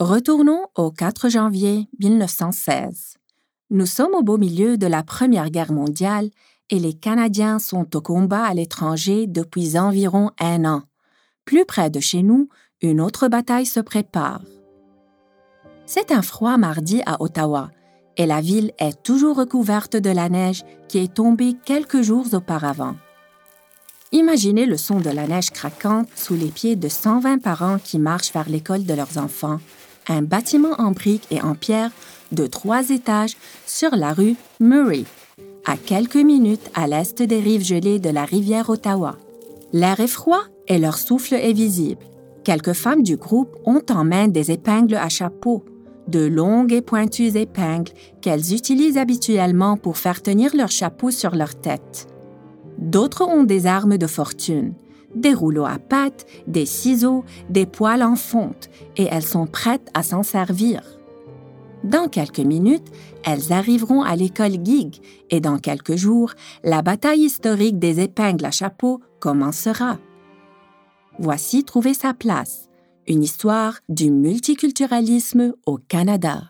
Retournons au 4 janvier 1916. Nous sommes au beau milieu de la Première Guerre mondiale et les Canadiens sont au combat à l'étranger depuis environ un an. Plus près de chez nous, une autre bataille se prépare. C'est un froid mardi à Ottawa et la ville est toujours recouverte de la neige qui est tombée quelques jours auparavant. Imaginez le son de la neige craquante sous les pieds de 120 parents qui marchent vers l'école de leurs enfants, un bâtiment en briques et en pierre de trois étages sur la rue Murray, à quelques minutes à l'est des rives gelées de la rivière Ottawa. L'air est froid et leur souffle est visible. Quelques femmes du groupe ont en main des épingles à chapeau, de longues et pointues épingles qu'elles utilisent habituellement pour faire tenir leur chapeau sur leur tête. D'autres ont des armes de fortune, des rouleaux à pattes, des ciseaux, des poils en fonte, et elles sont prêtes à s'en servir. Dans quelques minutes, elles arriveront à l'école Gig et dans quelques jours, la bataille historique des épingles à chapeau commencera. Voici Trouver sa place, une histoire du multiculturalisme au Canada.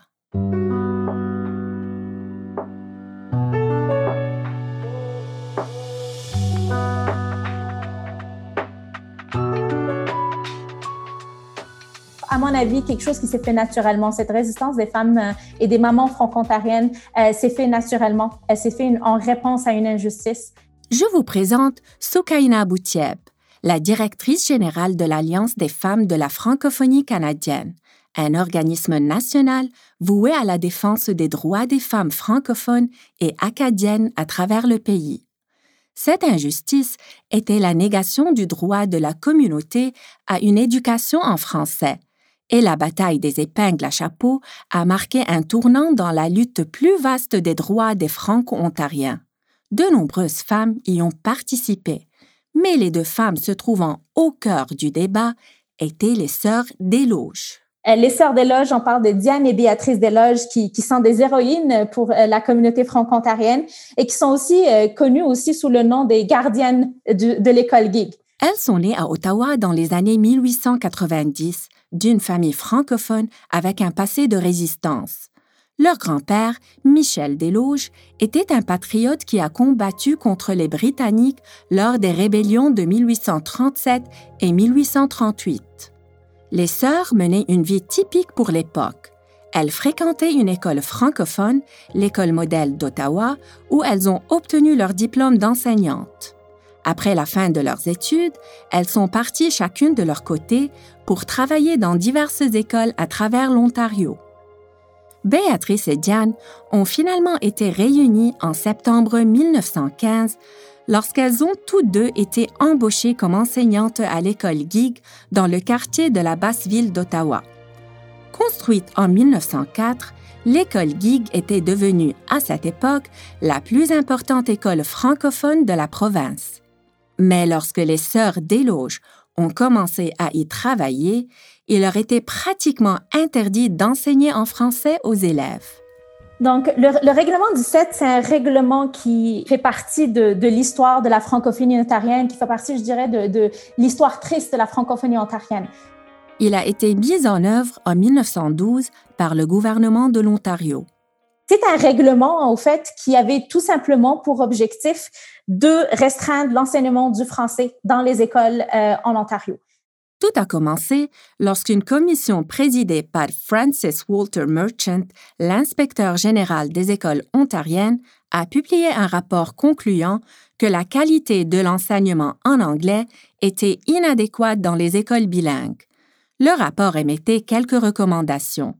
Mon avis, quelque chose qui s'est fait naturellement. Cette résistance des femmes euh, et des mamans franco-ontariennes s'est fait naturellement. Elle s'est fait en réponse à une injustice. Je vous présente Soukaina Boutieb, la directrice générale de l'Alliance des femmes de la francophonie canadienne, un organisme national voué à la défense des droits des femmes francophones et acadiennes à travers le pays. Cette injustice était la négation du droit de la communauté à une éducation en français, et la bataille des épingles à chapeau a marqué un tournant dans la lutte plus vaste des droits des Franco-Ontariens. De nombreuses femmes y ont participé, mais les deux femmes se trouvant au cœur du débat étaient les sœurs Desloges. Euh, les sœurs Desloges, on parle de Diane et Béatrice Desloges qui, qui sont des héroïnes pour euh, la communauté franco-ontarienne et qui sont aussi euh, connues aussi sous le nom des gardiennes de, de l'école Gig. Elles sont nées à Ottawa dans les années 1890 d'une famille francophone avec un passé de résistance. Leur grand-père, Michel Desloges, était un patriote qui a combattu contre les Britanniques lors des rébellions de 1837 et 1838. Les sœurs menaient une vie typique pour l'époque. Elles fréquentaient une école francophone, l'école modèle d'Ottawa, où elles ont obtenu leur diplôme d'enseignante. Après la fin de leurs études, elles sont parties chacune de leur côté pour travailler dans diverses écoles à travers l'Ontario. Béatrice et Diane ont finalement été réunies en septembre 1915 lorsqu'elles ont toutes deux été embauchées comme enseignantes à l'école Gig dans le quartier de la basse ville d'Ottawa. Construite en 1904, l'école Gig était devenue à cette époque la plus importante école francophone de la province. Mais lorsque les sœurs Desloges ont commencé à y travailler, il leur était pratiquement interdit d'enseigner en français aux élèves. Donc, le, règlement 17, c'est un règlement qui fait partie de, l'histoire de la francophonie ontarienne, qui fait partie, je dirais, de, de l'histoire triste de la francophonie ontarienne. Il a été mis en œuvre en 1912 par le gouvernement de l'Ontario. C'est un règlement, au fait, qui avait tout simplement pour objectif de restreindre l'enseignement du français dans les écoles euh, en Ontario. Tout a commencé lorsqu'une commission présidée par Francis Walter Merchant, l'inspecteur général des écoles ontariennes, a publié un rapport concluant que la qualité de l'enseignement en anglais était inadéquate dans les écoles bilingues. Le rapport émettait quelques recommandations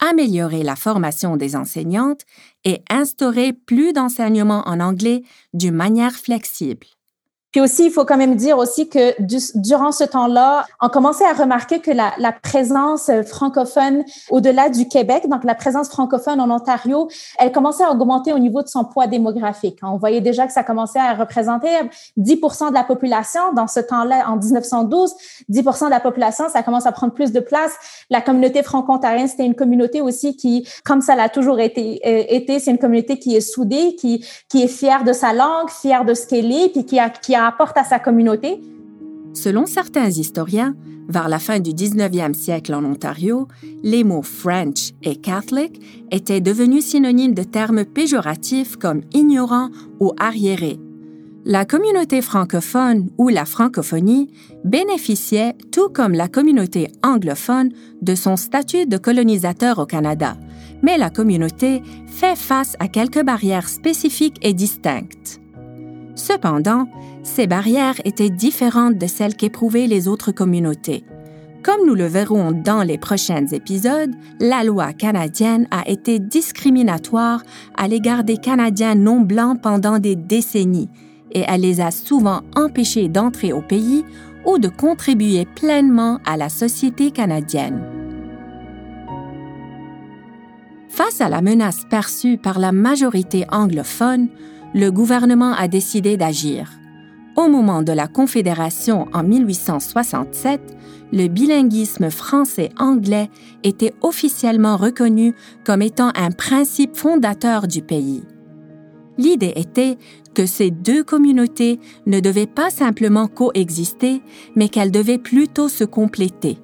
améliorer la formation des enseignantes et instaurer plus d'enseignement en anglais d'une manière flexible. Puis aussi, il faut quand même dire aussi que durant ce temps-là, on commençait à remarquer que la, la présence francophone au-delà du Québec, donc la présence francophone en Ontario, elle commençait à augmenter au niveau de son poids démographique. On voyait déjà que ça commençait à représenter 10% de la population. Dans ce temps-là, en 1912, 10% de la population, ça commence à prendre plus de place. La communauté franco-ontarienne, c'était une communauté aussi qui, comme ça l'a toujours été, euh, été c'est une communauté qui est soudée, qui, qui est fière de sa langue, fière de ce qu'elle est, puis qui a, qui a apporte à sa communauté. Selon certains historiens, vers la fin du 19e siècle en Ontario, les mots French et Catholic étaient devenus synonymes de termes péjoratifs comme ignorant ou arriéré. La communauté francophone ou la francophonie bénéficiait, tout comme la communauté anglophone, de son statut de colonisateur au Canada, mais la communauté fait face à quelques barrières spécifiques et distinctes. Cependant, ces barrières étaient différentes de celles qu'éprouvaient les autres communautés. Comme nous le verrons dans les prochains épisodes, la loi canadienne a été discriminatoire à l'égard des Canadiens non blancs pendant des décennies et elle les a souvent empêchés d'entrer au pays ou de contribuer pleinement à la société canadienne. Face à la menace perçue par la majorité anglophone, le gouvernement a décidé d'agir. Au moment de la Confédération en 1867, le bilinguisme français-anglais était officiellement reconnu comme étant un principe fondateur du pays. L'idée était que ces deux communautés ne devaient pas simplement coexister, mais qu'elles devaient plutôt se compléter.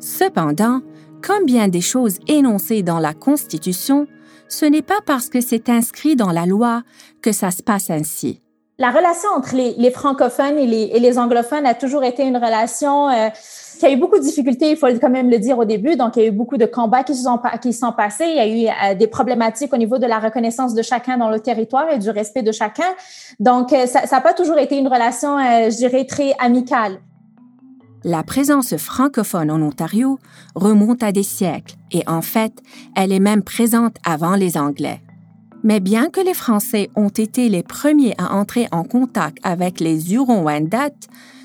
Cependant, comme bien des choses énoncées dans la Constitution, ce n'est pas parce que c'est inscrit dans la loi que ça se passe ainsi. La relation entre les, francophones et les, anglophones a toujours été une relation euh, qui a eu beaucoup de difficultés, il faut quand même le dire au début. Donc, il y a eu beaucoup de combats qui se sont, passés. Il y a eu euh, des problématiques au niveau de la reconnaissance de chacun dans le territoire et du respect de chacun. Donc, euh, ça n'a pas toujours été une relation, je dirais, très amicale. La présence francophone en Ontario remonte à des siècles et en fait, elle est même présente avant les Anglais. Mais bien que les Français ont été les premiers à entrer en contact avec les Hurons-Wendat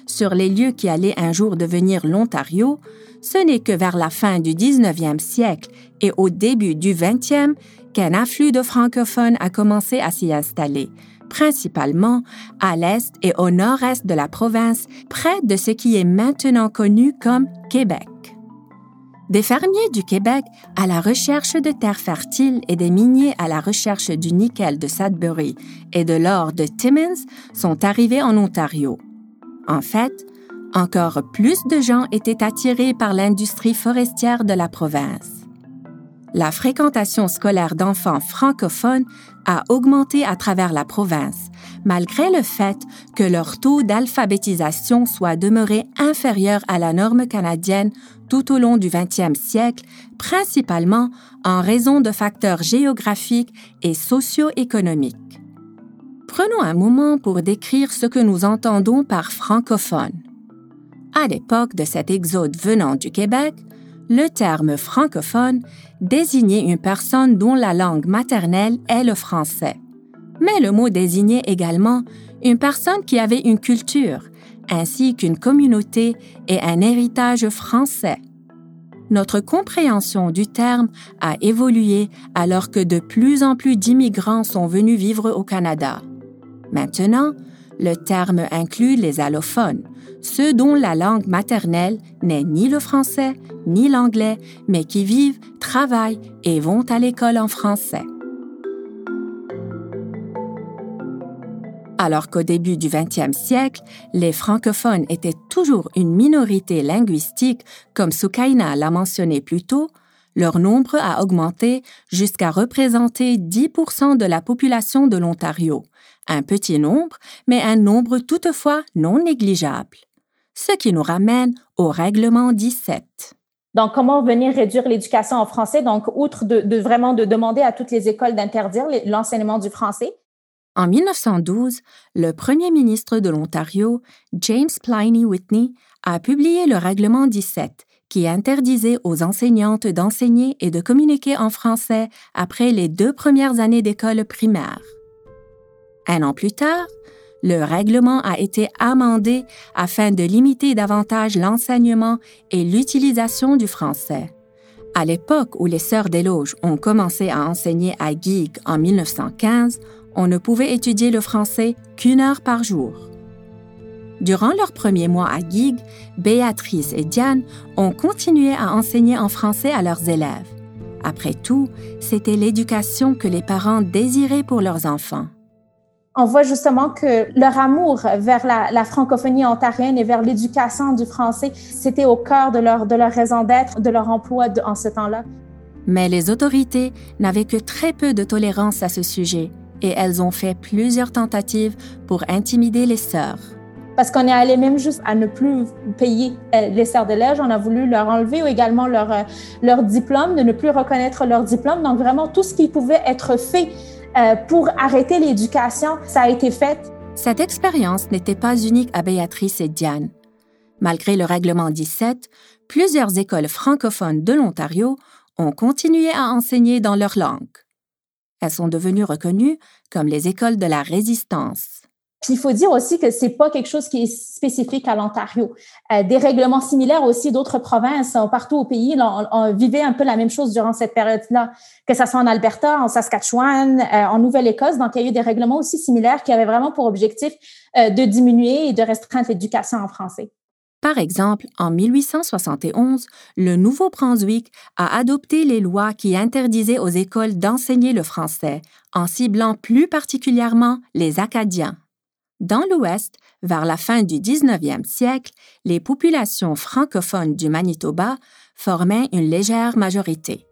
sur les lieux qui allaient un jour devenir l'Ontario, ce n'est que vers la fin du 19e siècle et au début du 20e qu'un afflux de francophones a commencé à s'y installer, principalement à l'est et au nord-est de la province, près de ce qui est maintenant connu comme Québec. Des fermiers du Québec à la recherche de terres fertiles et des miniers à la recherche du nickel de Sudbury et de l'or de Timmins sont arrivés en Ontario. En fait, encore plus de gens étaient attirés par l'industrie forestière de la province. La fréquentation scolaire d'enfants francophones a augmenté à travers la province, malgré le fait que leur taux d'alphabétisation soit demeuré inférieur à la norme canadienne tout au long du 20e siècle, principalement en raison de facteurs géographiques et socio-économiques. Prenons un moment pour décrire ce que nous entendons par francophone. À l'époque de cet exode venant du Québec, le terme francophone désignait une personne dont la langue maternelle est le français. Mais le mot désignait également une personne qui avait une culture, ainsi qu'une communauté et un héritage français. Notre compréhension du terme a évolué alors que de plus en plus d'immigrants sont venus vivre au Canada. Maintenant, le terme inclut les allophones, ceux dont la langue maternelle n'est ni le français ni l'anglais, mais qui vivent, travaillent et vont à l'école en français. Alors qu'au début du 20e siècle, les francophones étaient toujours une minorité linguistique, comme Sukaina l'a mentionné plus tôt, leur nombre a augmenté jusqu'à représenter 10% de la population de l'Ontario. Un petit nombre, mais un nombre toutefois non négligeable ce qui nous ramène au règlement 17. Donc, comment venir réduire l'éducation en français? Donc, outre de, vraiment de demander à toutes les écoles d'interdire l'enseignement du français? En 1912, le premier ministre de l'Ontario, James Pliny Whitney, a publié le règlement 17 qui interdisait aux enseignantes d'enseigner et de communiquer en français après les deux premières années d'école primaire. Un an plus tard, le règlement a été amendé afin de limiter davantage l'enseignement et l'utilisation du français. À l'époque où les Sœurs des Loges ont commencé à enseigner à Guigues en 1915, on ne pouvait étudier le français qu'une heure par jour. Durant leurs premiers mois à Guigues, Béatrice et Diane ont continué à enseigner en français à leurs élèves. Après tout, c'était l'éducation que les parents désiraient pour leurs enfants. On voit justement que leur amour vers la, francophonie ontarienne et vers l'éducation du français, c'était au cœur de leur, de leur raison d'être, de leur emploi en ce temps-là. Mais les autorités n'avaient que très peu de tolérance à ce sujet et elles ont fait plusieurs tentatives pour intimider les sœurs. Parce qu'on est allé même juste à ne plus payer euh, les sœurs de l'âge, on a voulu leur enlever également leur, euh, leur diplôme, de ne plus reconnaître leur diplôme. Donc vraiment, tout ce qui pouvait être fait euh, pour arrêter l'éducation, ça a été fait. Cette expérience n'était pas unique à Béatrice et Diane. Malgré le règlement 17, plusieurs écoles francophones de l'Ontario ont continué à enseigner dans leur langue. Elles sont devenues reconnues comme les écoles de la résistance. Puis il faut dire aussi que c'est pas quelque chose qui est spécifique à l'Ontario. Euh, des règlements similaires aussi d'autres provinces euh, partout au pays on, vivait un peu la même chose durant cette période-là, que ça soit en Alberta, en Saskatchewan, euh, en Nouvelle-Écosse. Donc il y a eu des règlements aussi similaires qui avaient vraiment pour objectif de diminuer et de restreindre l'éducation en français. Par exemple, en 1871, le Nouveau-Brunswick a adopté les lois qui interdisaient aux écoles d'enseigner le français, en ciblant plus particulièrement les Acadiens. Dans l'Ouest, vers la fin du 19e siècle, les populations francophones du Manitoba formaient une légère majorité.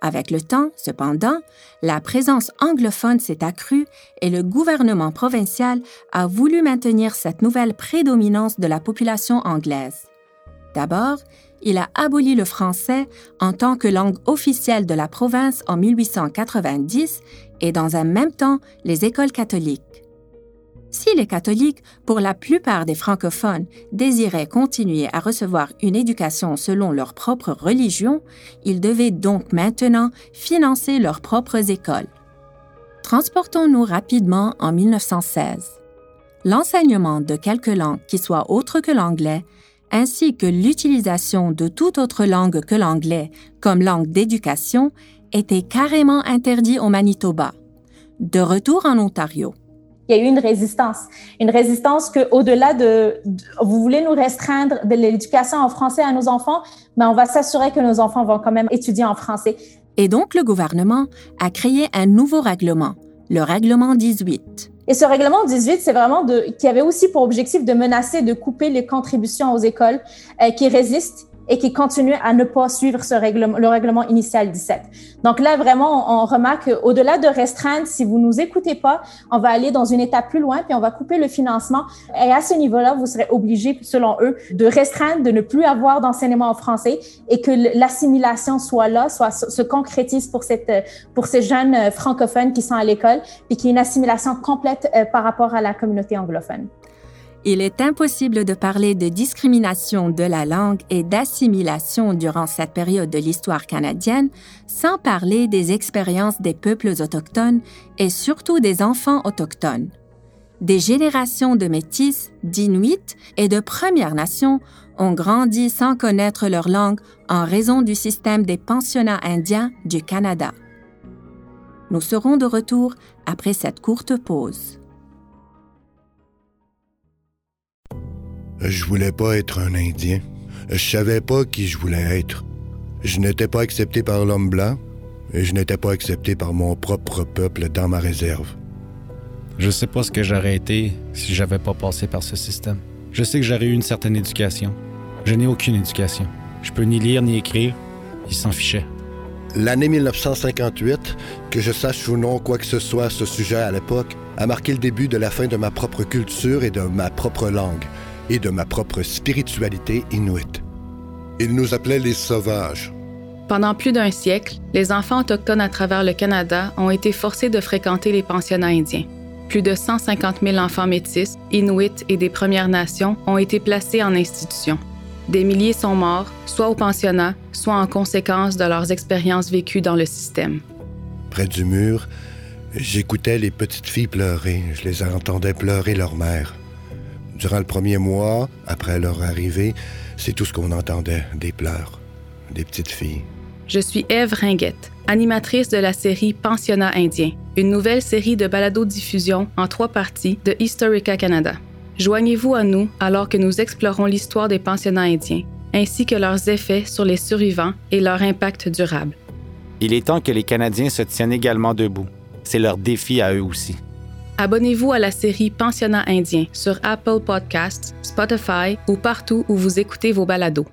Avec le temps, cependant, la présence anglophone s'est accrue et le gouvernement provincial a voulu maintenir cette nouvelle prédominance de la population anglaise. D'abord, il a aboli le français en tant que langue officielle de la province en 1890 et dans un même temps les écoles catholiques. Si les catholiques, pour la plupart des francophones, désiraient continuer à recevoir une éducation selon leur propre religion, ils devaient donc maintenant financer leurs propres écoles. Transportons-nous rapidement en 1916. L'enseignement de quelques langues qui soient autres que l'anglais, ainsi que l'utilisation de toute autre langue que l'anglais comme langue d'éducation, était carrément interdit au Manitoba. De retour en Ontario, il y a eu une résistance. Une résistance que, au-delà de, vous voulez nous restreindre de l'éducation en français à nos enfants, mais on va s'assurer que nos enfants vont quand même étudier en français. Et donc, le gouvernement a créé un nouveau règlement, le règlement 18. Et ce règlement 18, c'est vraiment de, qui avait aussi pour objectif de menacer de couper les contributions aux écoles euh, qui résistent et qui continue à ne pas suivre ce règlement, le règlement initial 17. Donc là, vraiment, on, remarque au-delà de restreindre, si vous nous écoutez pas, on va aller dans une étape plus loin, puis on va couper le financement. Et à ce niveau-là, vous serez obligé, selon eux, de restreindre, de ne plus avoir d'enseignement en français et que l'assimilation soit là, soit se concrétise pour cette pour ces jeunes euh, francophones qui sont à l'école, puis qu'il y ait une assimilation complète euh, par rapport à la communauté anglophone. Il est impossible de parler de discrimination de la langue et d'assimilation durant cette période de l'histoire canadienne sans parler des expériences des peuples autochtones et surtout des enfants autochtones. Des générations de métis, d'Inuits et de Premières Nations ont grandi sans connaître leur langue en raison du système des pensionnats indiens du Canada. Nous serons de retour après cette courte pause. Je voulais pas être un Indien. Je savais pas qui je voulais être. Je n'étais pas accepté par l'homme blanc et je n'étais pas accepté par mon propre peuple dans ma réserve. Je sais pas ce que j'aurais été si j'avais pas passé par ce système. Je sais que j'aurais eu une certaine éducation. Je n'ai aucune éducation. Je peux ni lire ni écrire. Ils s'en fichaient. L'année 1958, que je sache ou non quoi que ce soit à ce sujet à l'époque, a marqué le début de la fin de ma propre culture et de ma propre langue et de ma propre spiritualité inuite. Ils nous appelaient les sauvages. Pendant plus d'un siècle, les enfants autochtones à travers le Canada ont été forcés de fréquenter les pensionnats indiens. Plus de 150 000 enfants métis, inuits et des Premières Nations ont été placés en institution. Des milliers sont morts, soit au pensionnat, soit en conséquence de leurs expériences vécues dans le système. Près du mur, j'écoutais les petites filles pleurer. Je les entendais pleurer leur mère. Durant le premier mois, après leur arrivée, c'est tout ce qu'on entendait, des pleurs, des petites filles. Je suis Eve Ringuette, animatrice de la série Pensionnat indien, une nouvelle série de balado-diffusion en trois parties de Historica Canada. Joignez-vous à nous alors que nous explorons l'histoire des pensionnats indiens, ainsi que leurs effets sur les survivants et leur impact durable. Il est temps que les Canadiens se tiennent également debout. C'est leur défi à eux aussi. Abonnez-vous à la série Pensionnat indien sur Apple Podcasts, Spotify ou partout où vous écoutez vos balados.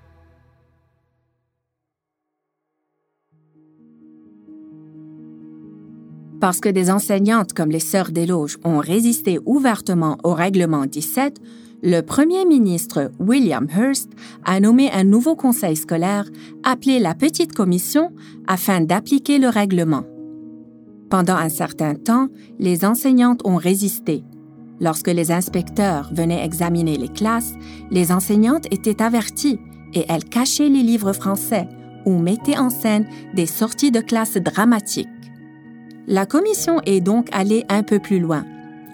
Parce que des enseignantes comme les Sœurs des Loges ont résisté ouvertement au règlement 17, le premier ministre William Hearst a nommé un nouveau conseil scolaire appelé la Petite Commission afin d'appliquer le règlement. Pendant un certain temps, les enseignantes ont résisté. Lorsque les inspecteurs venaient examiner les classes, les enseignantes étaient averties et elles cachaient les livres français ou mettaient en scène des sorties de classe dramatiques. La commission est donc allée un peu plus loin.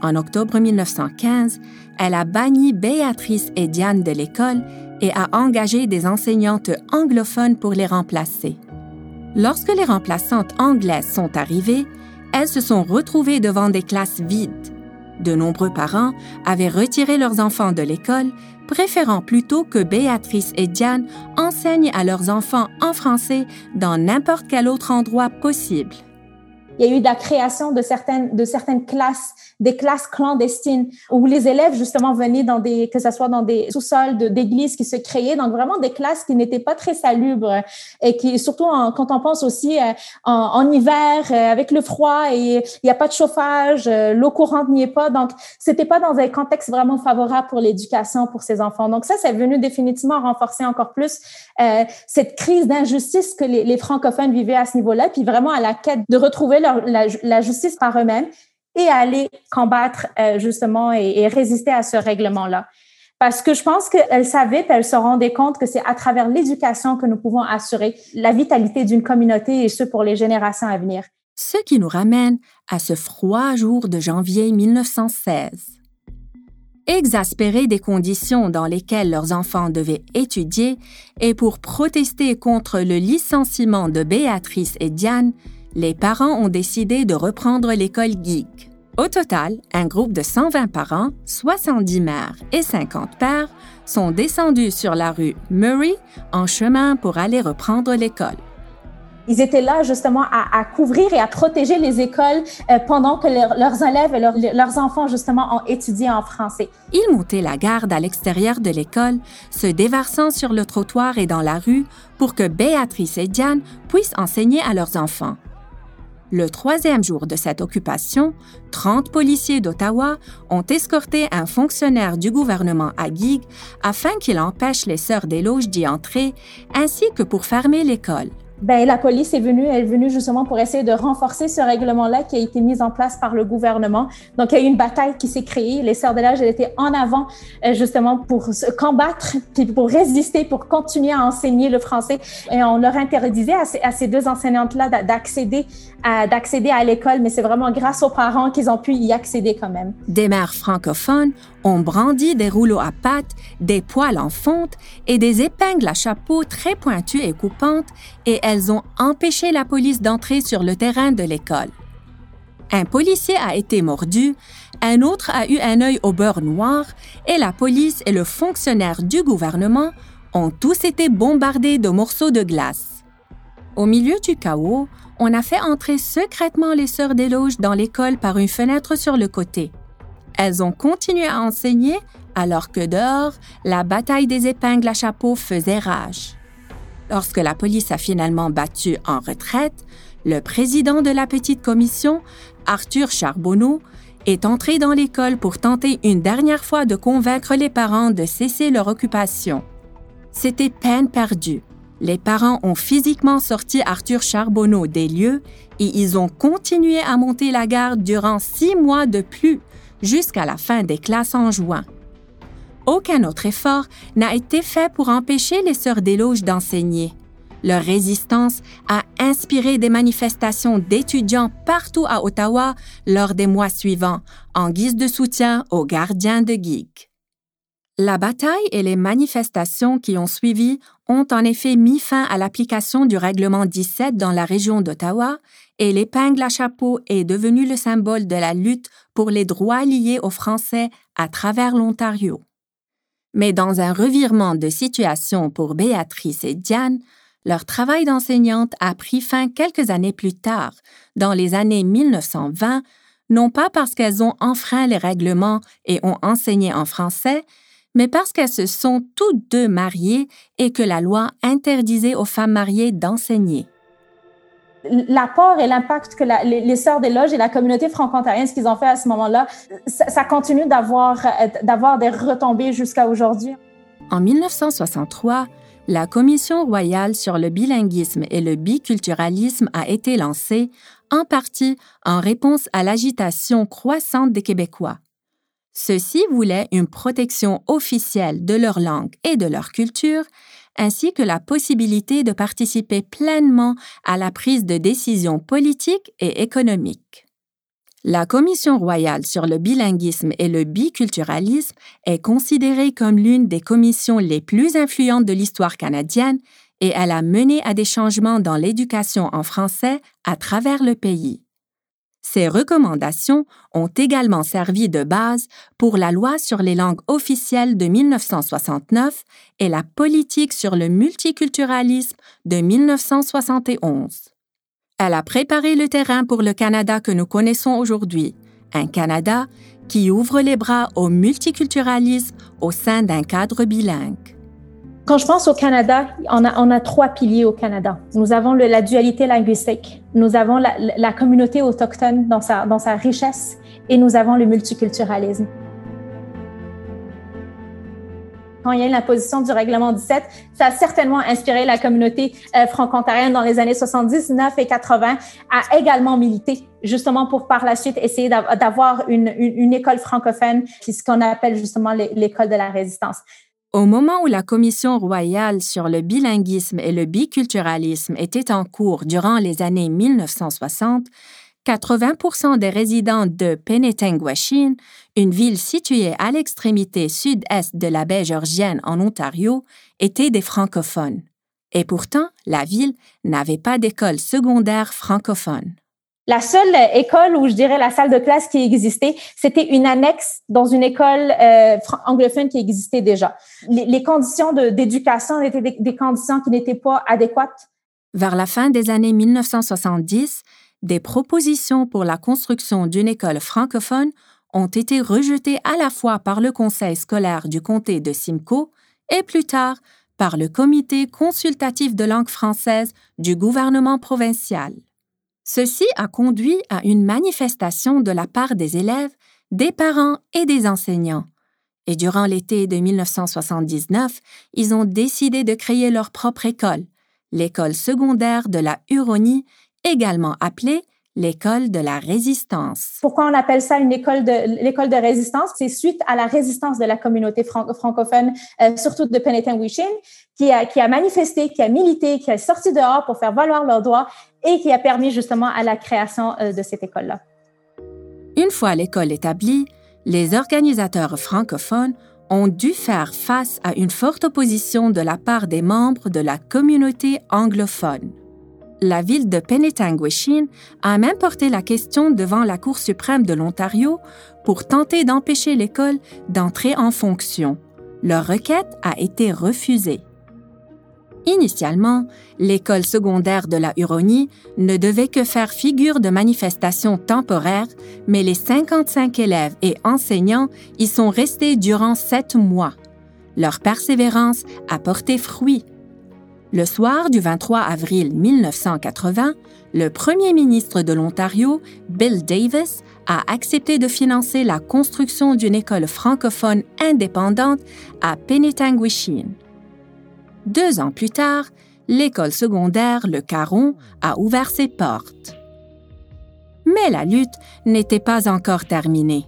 En octobre 1915, elle a banni Béatrice et Diane de l'école et a engagé des enseignantes anglophones pour les remplacer. Lorsque les remplaçantes anglaises sont arrivées, elles se sont retrouvées devant des classes vides. De nombreux parents avaient retiré leurs enfants de l'école, préférant plutôt que Béatrice et Diane enseignent à leurs enfants en français dans n'importe quel autre endroit possible. Il y a eu la création de certaines, de certaines classes, des classes clandestines où les élèves justement venaient dans des, que ce soit dans des sous-sols d'églises qui se créaient, donc vraiment des classes qui n'étaient pas très salubres et qui, surtout quand on pense aussi euh, en, en, hiver euh, avec le froid et il n'y a pas de chauffage, euh, l'eau courante n'y est pas, donc c'était pas dans un contexte vraiment favorable pour l'éducation pour ces enfants. Donc ça, c'est venu définitivement renforcer encore plus euh, cette crise d'injustice que les, les francophones vivaient à ce niveau-là, puis vraiment à la quête de retrouver la, justice par eux-mêmes et aller combattre euh, justement et, résister à ce règlement-là. Parce que je pense qu'elles savaient, elles se rendaient compte que c'est à travers l'éducation que nous pouvons assurer la vitalité d'une communauté et ce pour les générations à venir. Ce qui nous ramène à ce froid jour de janvier 1916. Exaspérés des conditions dans lesquelles leurs enfants devaient étudier et pour protester contre le licenciement de Béatrice et Diane, les parents ont décidé de reprendre l'école geek. Au total, un groupe de 120 parents, 70 mères et 50 pères sont descendus sur la rue Murray en chemin pour aller reprendre l'école. Ils étaient là justement à, couvrir et à protéger les écoles euh, pendant que leurs élèves et leurs enfants justement ont étudié en français. Ils montaient la garde à l'extérieur de l'école, se déversant sur le trottoir et dans la rue pour que Béatrice et Diane puissent enseigner à leurs enfants. Le troisième jour de cette occupation, 30 policiers d'Ottawa ont escorté un fonctionnaire du gouvernement à Gig afin qu'il empêche les sœurs des loges d'y entrer, ainsi que pour fermer l'école. Ben, la police est venue, elle est venue justement pour essayer de renforcer ce règlement-là qui a été mis en place par le gouvernement. Donc, il y a eu une bataille qui s'est créée. Les Sœurs de l'âge, elles étaient en avant euh, justement pour se combattre, puis pour résister, pour continuer à enseigner le français. Et on leur interdisait à ces, deux enseignantes-là d'accéder à, l'école, mais c'est vraiment grâce aux parents qu'ils ont pu y accéder quand même. Des mères francophones ont brandi des rouleaux à pattes, des poils en fonte et des épingles à chapeau très pointues et coupantes, et ont empêché la police d'entrer sur le terrain de l'école. Un policier a été mordu, un autre a eu un œil au beurre noir, et la police et le fonctionnaire du gouvernement ont tous été bombardés de morceaux de glace. Au milieu du chaos, on a fait entrer secrètement les sœurs des loges dans l'école par une fenêtre sur le côté. Elles ont continué à enseigner alors que dehors, la bataille des épingles à chapeau faisait rage. Lorsque la police a finalement battu en retraite, le président de la petite commission, Arthur Charbonneau, est entré dans l'école pour tenter une dernière fois de convaincre les parents de cesser leur occupation. C'était peine perdue. Les parents ont physiquement sorti Arthur Charbonneau des lieux et ils ont continué à monter la garde durant six mois de plus jusqu'à la fin des classes en juin. Aucun autre effort n'a été fait pour empêcher les sœurs des loges d'enseigner. Leur résistance a inspiré des manifestations d'étudiants partout à Ottawa lors des mois suivants, en guise de soutien aux gardiens de geek. La bataille et les manifestations qui ont suivi ont en effet mis fin à l'application du règlement 17 dans la région d'Ottawa et l'épingle à chapeau est devenu le symbole de la lutte pour les droits liés aux Français à travers l'Ontario. Mais dans un revirement de situation pour Béatrice et Diane, leur travail d'enseignante a pris fin quelques années plus tard, dans les années 1920, non pas parce qu'elles ont enfreint les règlements et ont enseigné en français, mais parce qu'elles se sont toutes deux mariées et que la loi interdisait aux femmes mariées d'enseigner. L'apport et l'impact que les, sœurs des loges et la communauté franco-ontarienne, ce qu'ils ont fait à ce moment-là, ça, continue d'avoir des retombées jusqu'à aujourd'hui. En 1963, la Commission royale sur le bilinguisme et le biculturalisme a été lancée, en partie en réponse à l'agitation croissante des Québécois. Ceux-ci voulaient une protection officielle de leur langue et de leur culture, ainsi que la possibilité de participer pleinement à la prise de décisions politiques et économiques. La Commission royale sur le bilinguisme et le biculturalisme est considérée comme l'une des commissions les plus influentes de l'histoire canadienne et elle a mené à des changements dans l'éducation en français à travers le pays. Ces recommandations ont également servi de base pour la loi sur les langues officielles de 1969 et la politique sur le multiculturalisme de 1971. Elle a préparé le terrain pour le Canada que nous connaissons aujourd'hui, un Canada qui ouvre les bras au multiculturalisme au sein d'un cadre bilingue. Quand je pense au Canada, on a, on a trois piliers au Canada. Nous avons le, la dualité linguistique, nous avons la, la, communauté autochtone dans sa, dans sa richesse et nous avons le multiculturalisme. Quand il y a eu l'imposition du règlement 17, ça a certainement inspiré la communauté euh, franco-ontarienne dans les années 79 et 80 à également militer justement pour par la suite essayer d'avoir une, une, école francophone, qui ce qu'on appelle justement l'école de la résistance. Au moment où la Commission royale sur le bilinguisme et le biculturalisme était en cours durant les années 1960, 80 des résidents de Penetanguishene, une ville située à l'extrémité sud-est de la baie Georgienne en Ontario, étaient des francophones. Et pourtant, la ville n'avait pas d'école secondaire francophone. La seule école où je dirais la salle de classe qui existait, c'était une annexe dans une école euh, anglophone qui existait déjà. Les, conditions d'éducation étaient des, conditions qui n'étaient pas adéquates. Vers la fin des années 1970, des propositions pour la construction d'une école francophone ont été rejetées à la fois par le Conseil scolaire du comté de Simcoe et plus tard par le Comité consultatif de langue française du gouvernement provincial. Ceci a conduit à une manifestation de la part des élèves, des parents et des enseignants. Et durant l'été de 1979, ils ont décidé de créer leur propre école, l'école secondaire de la Huronie, également appelée l'école de la résistance. Pourquoi on appelle ça une école de l'école de résistance? C'est suite à la résistance de la communauté francophone, euh, surtout de Penetanguishene, qui a qui a manifesté, qui a milité, qui a sorti dehors pour faire valoir leurs droits et qui a permis justement à la création euh, de cette école-là. Une fois l'école établie, les organisateurs francophones ont dû faire face à une forte opposition de la part des membres de la communauté anglophone la ville de Penetanguishene a même porté la question devant la Cour suprême de l'Ontario pour tenter d'empêcher l'école d'entrer en fonction. Leur requête a été refusée. Initialement, l'école secondaire de la Huronie ne devait que faire figure de manifestation temporaire, mais les 55 élèves et enseignants y sont restés durant sept mois. Leur persévérance a porté fruit le soir du 23 avril 1980, le premier ministre de l'Ontario, Bill Davis, a accepté de financer la construction d'une école francophone indépendante à Penetanguishene. Deux ans plus tard, l'école secondaire Le Caron a ouvert ses portes. Mais la lutte n'était pas encore terminée.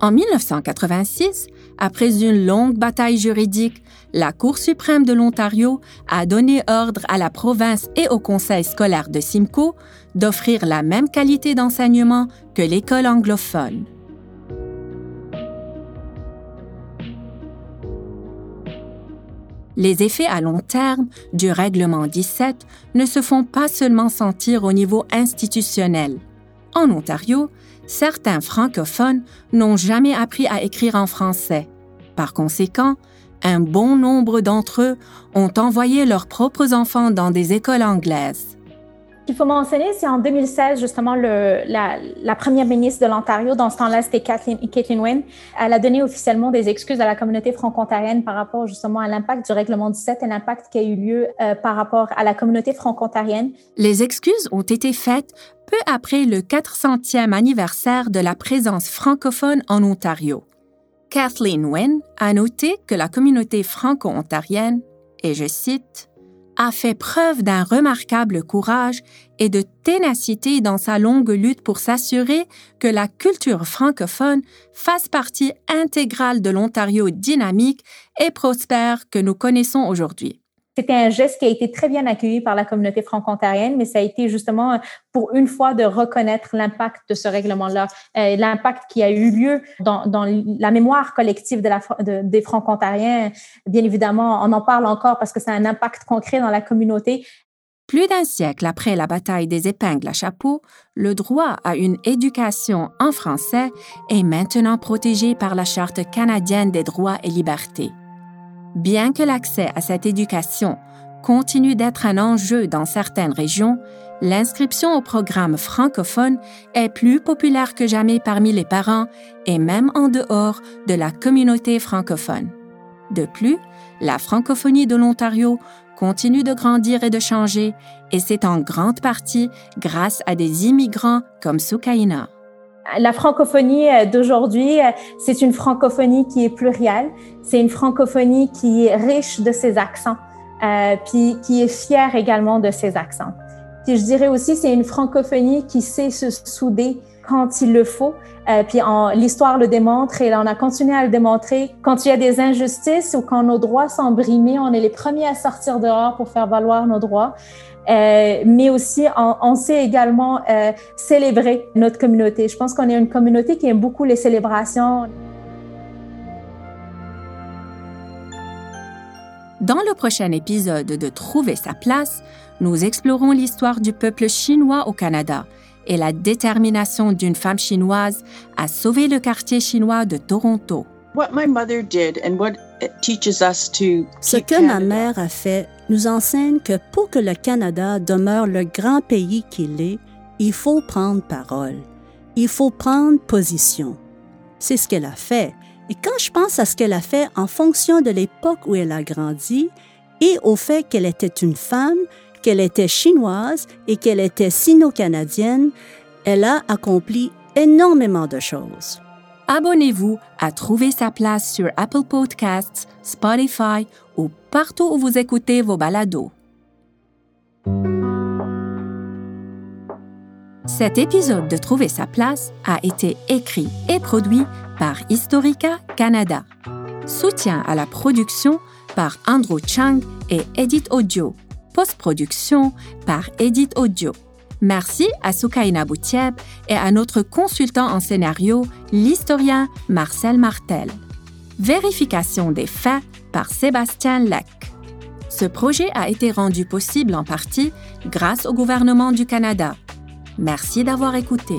En 1986, après une longue bataille juridique, la Cour suprême de l'Ontario a donné ordre à la province et au conseil scolaire de Simcoe d'offrir la même qualité d'enseignement que l'école anglophone. Les effets à long terme du règlement 17 ne se font pas seulement sentir au niveau institutionnel. En Ontario, certains francophones n'ont jamais appris à écrire en français. Par conséquent, un bon nombre d'entre eux ont envoyé leurs propres enfants dans des écoles anglaises. Qu'il faut mentionner, c'est en 2016, justement, la, première ministre de l'Ontario, dans ce temps-là, c'était Kathleen, Kathleen Wynne, elle a donné officiellement des excuses à la communauté franco-ontarienne par rapport justement à l'impact du règlement 17 et l'impact qui a eu lieu euh, par rapport à la communauté franco-ontarienne. Les excuses ont été faites peu après le 400e anniversaire de la présence francophone en Ontario. Kathleen Wynne a noté que la communauté franco-ontarienne, et je cite, a fait preuve d'un remarquable courage et de ténacité dans sa longue lutte pour s'assurer que la culture francophone fasse partie intégrale de l'Ontario dynamique et prospère que nous connaissons aujourd'hui. C'était un geste qui a été très bien accueilli par la communauté franco-ontarienne, mais ça a été justement pour une fois de reconnaître l'impact de ce règlement-là, euh, l'impact qui a eu lieu dans, la mémoire collective des franco-ontariens. Bien évidemment, on en parle encore parce que ça a un impact concret dans la communauté. Plus d'un siècle après la bataille des épingles à chapeau, le droit à une éducation en français est maintenant protégé par la Charte canadienne des droits et libertés. Bien que l'accès à cette éducation continue d'être un enjeu dans certaines régions, l'inscription au programme francophone est plus populaire que jamais parmi les parents et même en dehors de la communauté francophone. De plus, la francophonie de l'Ontario continue de grandir et de changer, et c'est en grande partie grâce à des immigrants comme Soukaina. La francophonie euh, d'aujourd'hui, euh, c'est une francophonie qui est plurielle, c'est une francophonie qui est riche de ses accents, euh, puis qui est fière également de ses accents. Puis je dirais aussi, c'est une francophonie qui sait se souder quand il le faut. Euh, puis l'histoire le démontre et on a continué à le démontrer. Quand il y a des injustices ou quand nos droits sont brimés, on est les premiers à sortir dehors pour faire valoir nos droits. Euh, mais aussi, on, sait également euh, célébrer notre communauté. Je pense qu'on est une communauté qui aime beaucoup les célébrations. Dans le prochain épisode de Trouver sa place, nous explorons l'histoire du peuple chinois au Canada et la détermination d'une femme chinoise à sauver le quartier chinois de Toronto. Ce que ma mère a fait nous enseigne que pour que le Canada demeure le grand pays qu'il est, il faut prendre parole, il faut prendre position. C'est ce qu'elle a fait. Et quand je pense à ce qu'elle a fait en fonction de l'époque où elle a grandi et au fait qu'elle était une femme, qu'elle était chinoise et qu'elle était sino-canadienne, elle a accompli énormément de choses. Abonnez-vous à Trouver sa place sur Apple Podcasts, Spotify ou partout où vous écoutez vos balados. Cet épisode de Trouver sa place a été écrit et produit par Historica Canada. Soutien à la production par Andrew Chang et Edit Audio post-production par Edit Audio. Merci à Soukaina Boutieb et à notre consultant en scénario, l'historien Marcel Martel. Vérification des faits par Sébastien Leck. Ce projet a été rendu possible en partie grâce au gouvernement du Canada. Merci d'avoir écouté.